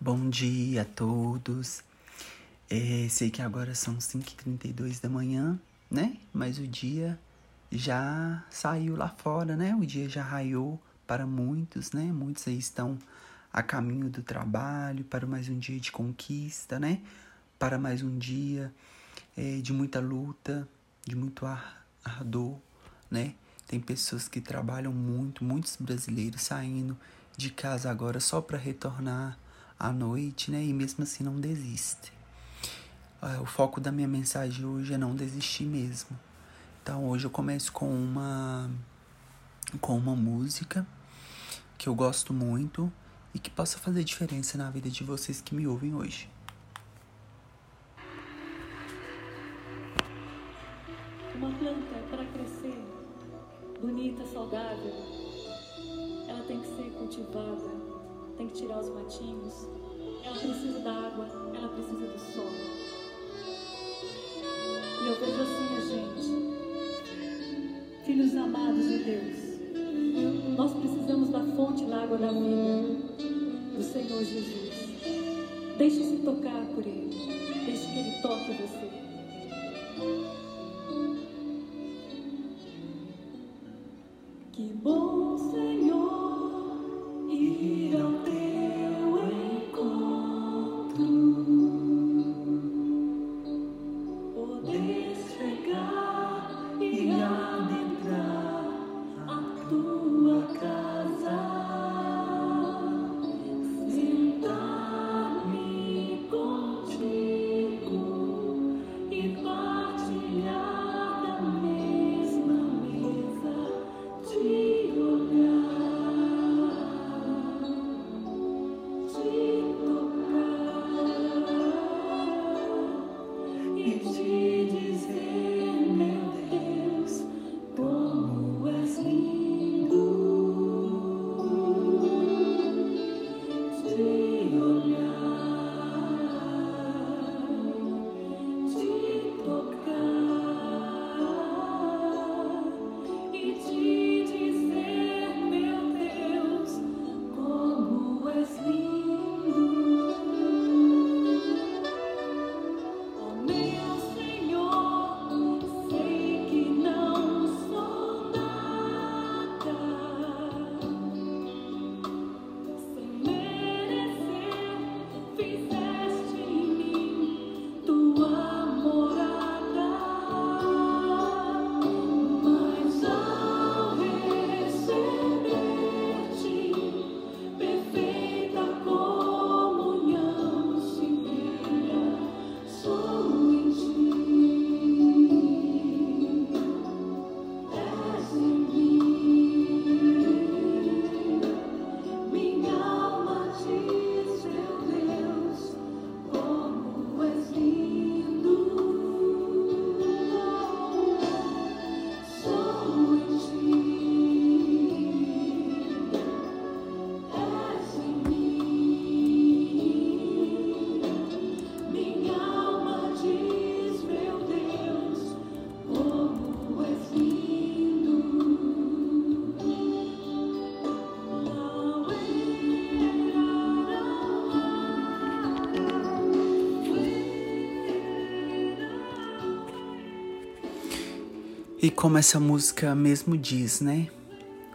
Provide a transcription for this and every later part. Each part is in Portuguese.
Bom dia a todos. É, sei que agora são 5h32 da manhã, né? Mas o dia já saiu lá fora, né? O dia já raiou para muitos, né? Muitos aí estão a caminho do trabalho, para mais um dia de conquista, né? Para mais um dia é, de muita luta, de muito ardor, né? Tem pessoas que trabalham muito, muitos brasileiros saindo de casa agora só para retornar à noite, né? E mesmo assim não desiste. É, o foco da minha mensagem hoje é não desistir mesmo. Então hoje eu começo com uma com uma música que eu gosto muito e que possa fazer diferença na vida de vocês que me ouvem hoje. Uma planta para crescer bonita, saudável, ela tem que ser cultivada tem que tirar os matinhos. Ela precisa da água, ela precisa do sol. E eu vejo assim a gente, filhos amados de Deus. Nós precisamos da fonte da água da vida, do Senhor Jesus. Deixe-se tocar por Ele. Deixe que Ele toque você. Que bom, E como essa música mesmo diz, né?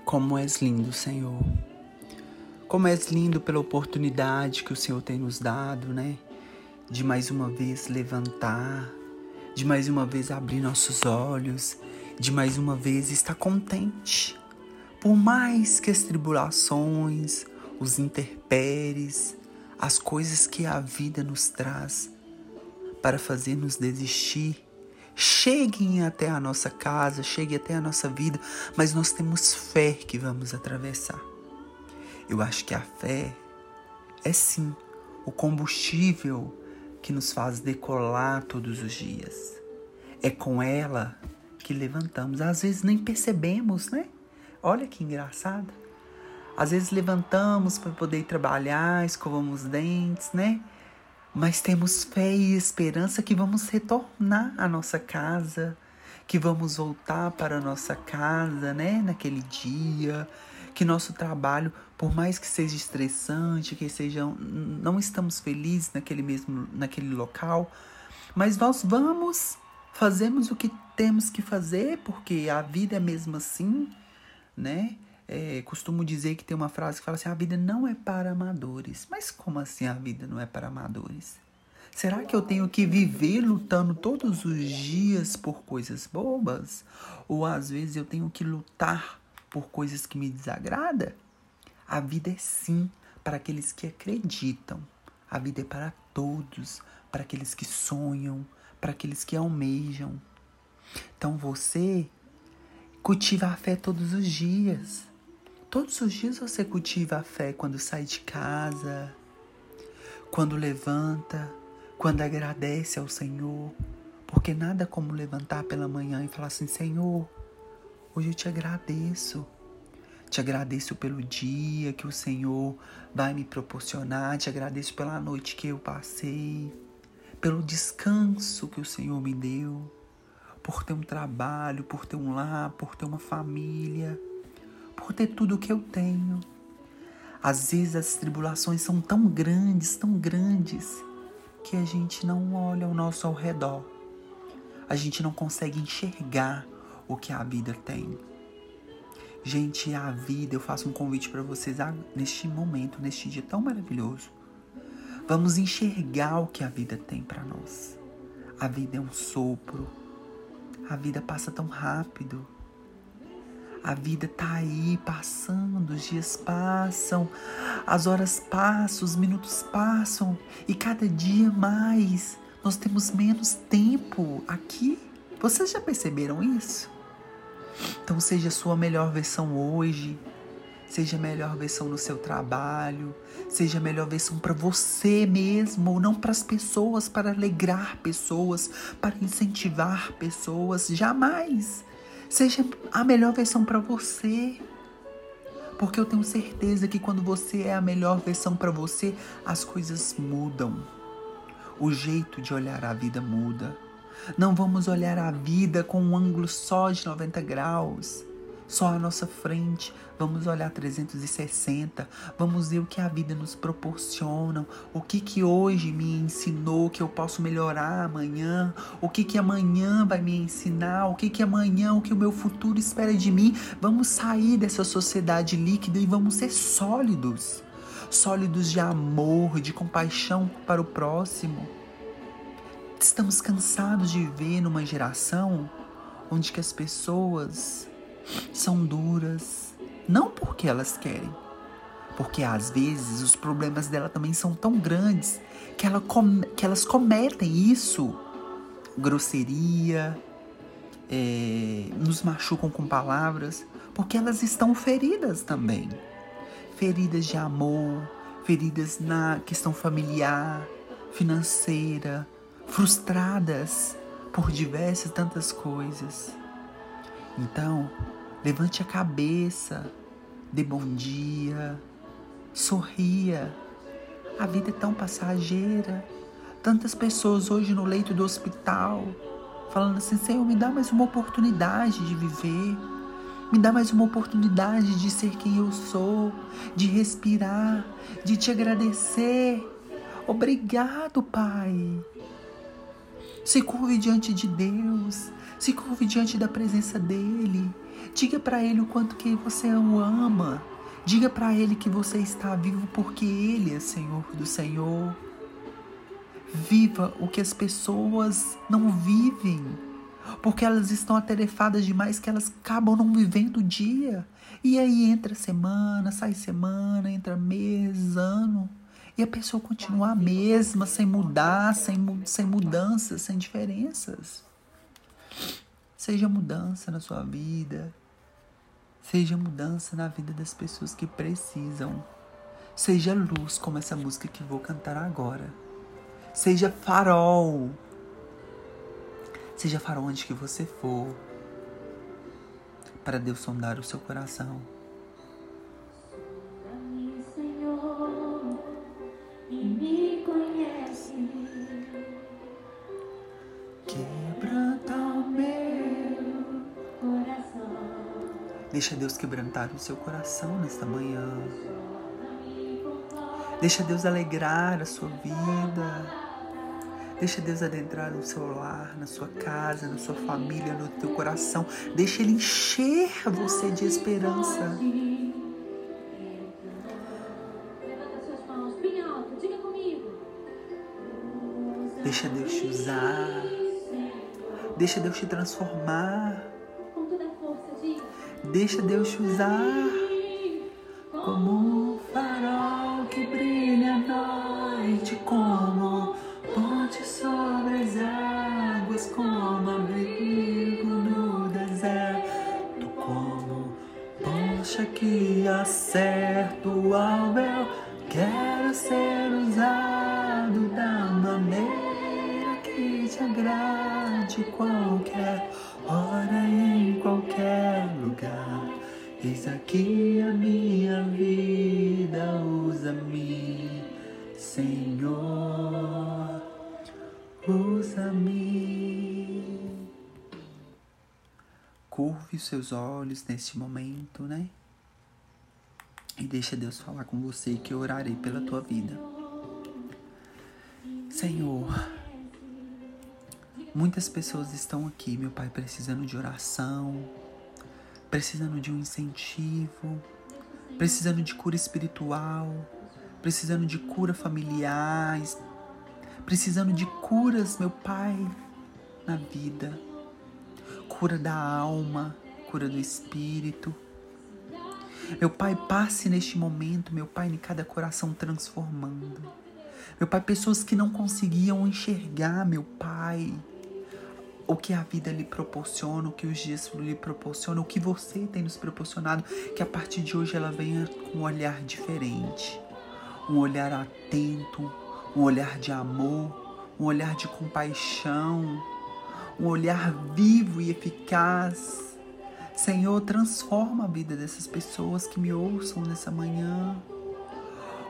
Como és lindo, Senhor. Como és lindo pela oportunidade que o Senhor tem nos dado, né? De mais uma vez levantar, de mais uma vez abrir nossos olhos, de mais uma vez estar contente. Por mais que as tribulações, os interpéries, as coisas que a vida nos traz para fazer nos desistir, cheguem até a nossa casa, cheguem até a nossa vida, mas nós temos fé que vamos atravessar. Eu acho que a fé é sim o combustível que nos faz decolar todos os dias. É com ela que levantamos. Às vezes nem percebemos, né? Olha que engraçado. Às vezes levantamos para poder trabalhar, escovamos os dentes, né? Mas temos fé e esperança que vamos retornar à nossa casa, que vamos voltar para a nossa casa, né? Naquele dia, que nosso trabalho, por mais que seja estressante, que seja não estamos felizes naquele mesmo naquele local, mas nós vamos, fazemos o que temos que fazer, porque a vida é mesmo assim, né? É, costumo dizer que tem uma frase que fala assim: a vida não é para amadores. Mas como assim a vida não é para amadores? Será que eu tenho que viver lutando todos os dias por coisas bobas? Ou às vezes eu tenho que lutar por coisas que me desagradam? A vida é sim para aqueles que acreditam. A vida é para todos, para aqueles que sonham, para aqueles que almejam. Então você cultiva a fé todos os dias. Todos os dias você cultiva a fé quando sai de casa, quando levanta, quando agradece ao Senhor, porque nada como levantar pela manhã e falar assim: Senhor, hoje eu te agradeço. Te agradeço pelo dia que o Senhor vai me proporcionar, te agradeço pela noite que eu passei, pelo descanso que o Senhor me deu, por ter um trabalho, por ter um lar, por ter uma família, por ter tudo o que eu tenho. Às vezes as tribulações são tão grandes, tão grandes, que a gente não olha ao nosso ao redor. A gente não consegue enxergar o que a vida tem. Gente, a vida, eu faço um convite para vocês neste momento, neste dia tão maravilhoso. Vamos enxergar o que a vida tem para nós. A vida é um sopro. A vida passa tão rápido. A vida tá aí passando, os dias passam, as horas passam, os minutos passam e cada dia mais nós temos menos tempo aqui. Vocês já perceberam isso? Então seja a sua melhor versão hoje, seja a melhor versão no seu trabalho, seja a melhor versão para você mesmo, não para as pessoas, para alegrar pessoas, para incentivar pessoas, jamais. Seja a melhor versão para você. Porque eu tenho certeza que quando você é a melhor versão para você, as coisas mudam. O jeito de olhar a vida muda. Não vamos olhar a vida com um ângulo só de 90 graus só à nossa frente. Vamos olhar 360, vamos ver o que a vida nos proporciona, o que que hoje me ensinou que eu posso melhorar amanhã, o que que amanhã vai me ensinar, o que que amanhã, o que o meu futuro espera de mim. Vamos sair dessa sociedade líquida e vamos ser sólidos. Sólidos de amor, de compaixão para o próximo. Estamos cansados de viver numa geração onde que as pessoas são duras, não porque elas querem, porque às vezes os problemas dela também são tão grandes que, ela que elas cometem isso, grosseria, é, nos machucam com palavras, porque elas estão feridas também. Feridas de amor, feridas na questão familiar, financeira, frustradas por diversas tantas coisas. Então, levante a cabeça, dê bom dia, sorria. A vida é tão passageira. Tantas pessoas hoje no leito do hospital falando assim: Senhor, me dá mais uma oportunidade de viver. Me dá mais uma oportunidade de ser quem eu sou, de respirar, de te agradecer. Obrigado, Pai. Se curve diante de Deus. Se curve diante da presença dele. Diga para ele o quanto que você o ama. Diga para ele que você está vivo porque ele é Senhor do Senhor. Viva o que as pessoas não vivem, porque elas estão atarefadas demais que elas acabam não vivendo o dia. E aí entra semana, sai semana, entra mês, ano, e a pessoa continua a mesma, sem mudar, sem, sem mudanças, sem diferenças. Seja mudança na sua vida. Seja mudança na vida das pessoas que precisam. Seja luz, como essa música que vou cantar agora. Seja farol. Seja farol onde que você for. Para Deus sondar o seu coração. Deixa Deus quebrantar o seu coração nesta manhã. Deixa Deus alegrar a sua vida. Deixa Deus adentrar no seu lar, na sua casa, na sua família, no teu coração. Deixa Ele encher você de esperança. Deixa Deus te usar. Deixa Deus te transformar. Deixa Deus te usar como um farol que brilha à noite, como ponte sobre as águas, como abrigo no deserto, como poncha que acerto ao véu. Quero ser usado da maneira que te agrade qualquer hora em qualquer lugar. Eis aqui a minha vida, usa-me, Senhor, usa-me. Curve os seus olhos neste momento, né? E deixa Deus falar com você que eu orarei pela tua vida. Senhor, Muitas pessoas estão aqui, meu Pai, precisando de oração, precisando de um incentivo, precisando de cura espiritual, precisando de cura familiar, precisando de curas, meu Pai, na vida. Cura da alma, cura do espírito. Meu Pai, passe neste momento, meu Pai, em cada coração transformando. Meu Pai, pessoas que não conseguiam enxergar, meu Pai, o que a vida lhe proporciona, o que os dias lhe proporcionam, o que você tem nos proporcionado, que a partir de hoje ela venha com um olhar diferente, um olhar atento, um olhar de amor, um olhar de compaixão, um olhar vivo e eficaz. Senhor, transforma a vida dessas pessoas que me ouçam nessa manhã.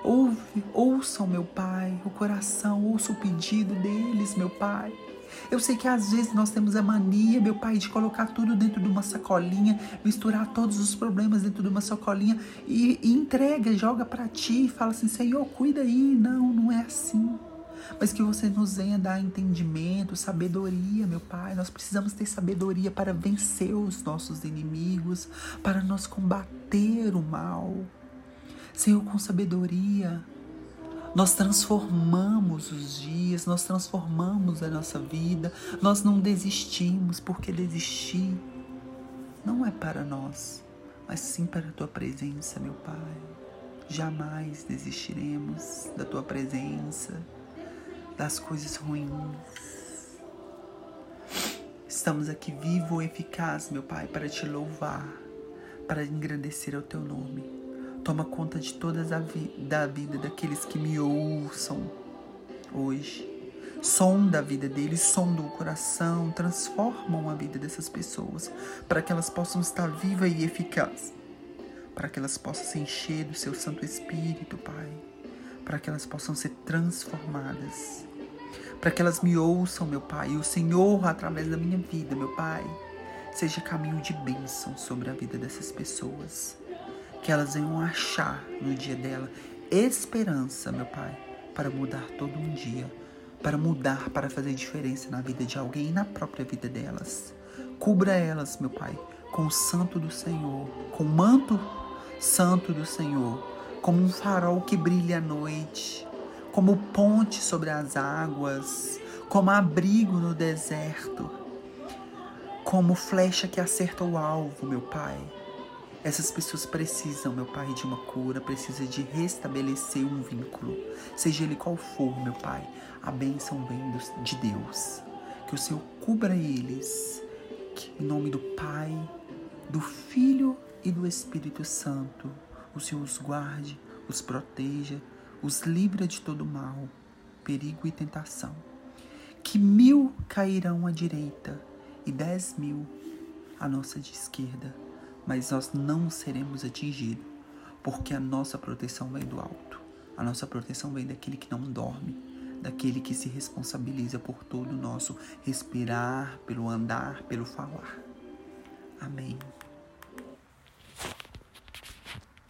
Ouve, ouçam, meu Pai, o coração, ouça o pedido deles, meu Pai. Eu sei que às vezes nós temos a mania, meu pai, de colocar tudo dentro de uma sacolinha, misturar todos os problemas dentro de uma sacolinha e, e entrega, joga para ti e fala assim: Senhor, cuida aí. Não, não é assim. Mas que você nos venha dar entendimento, sabedoria, meu Pai. Nós precisamos ter sabedoria para vencer os nossos inimigos, para nós combater o mal. Senhor, com sabedoria, nós transformamos os dias, nós transformamos a nossa vida, nós não desistimos, porque desistir não é para nós, mas sim para a tua presença, meu Pai. Jamais desistiremos da tua presença, das coisas ruins. Estamos aqui vivo e eficaz, meu Pai, para te louvar, para engrandecer o teu nome. Toma conta de todas a vi da vida daqueles que me ouçam hoje. Sonda a vida deles, sonda o coração, transformam a vida dessas pessoas para que elas possam estar vivas e eficazes. Para que elas possam se encher do seu Santo Espírito, Pai. Para que elas possam ser transformadas. Para que elas me ouçam, meu Pai. E o Senhor, através da minha vida, meu Pai, seja caminho de bênção sobre a vida dessas pessoas que elas venham achar no dia dela esperança, meu Pai, para mudar todo um dia, para mudar, para fazer diferença na vida de alguém e na própria vida delas. Cubra elas, meu Pai, com o santo do Senhor, com o manto santo do Senhor, como um farol que brilha à noite, como ponte sobre as águas, como abrigo no deserto, como flecha que acerta o alvo, meu Pai essas pessoas precisam, meu Pai, de uma cura, precisam de restabelecer um vínculo, seja ele qual for, meu Pai. A bênção vem de Deus. Que o Senhor cubra eles, em nome do Pai, do Filho e do Espírito Santo, o Senhor os guarde, os proteja, os livra de todo mal, perigo e tentação. Que mil cairão à direita e dez mil à nossa de esquerda mas nós não seremos atingidos, porque a nossa proteção vem do alto. A nossa proteção vem daquele que não dorme, daquele que se responsabiliza por todo o nosso respirar, pelo andar, pelo falar. Amém.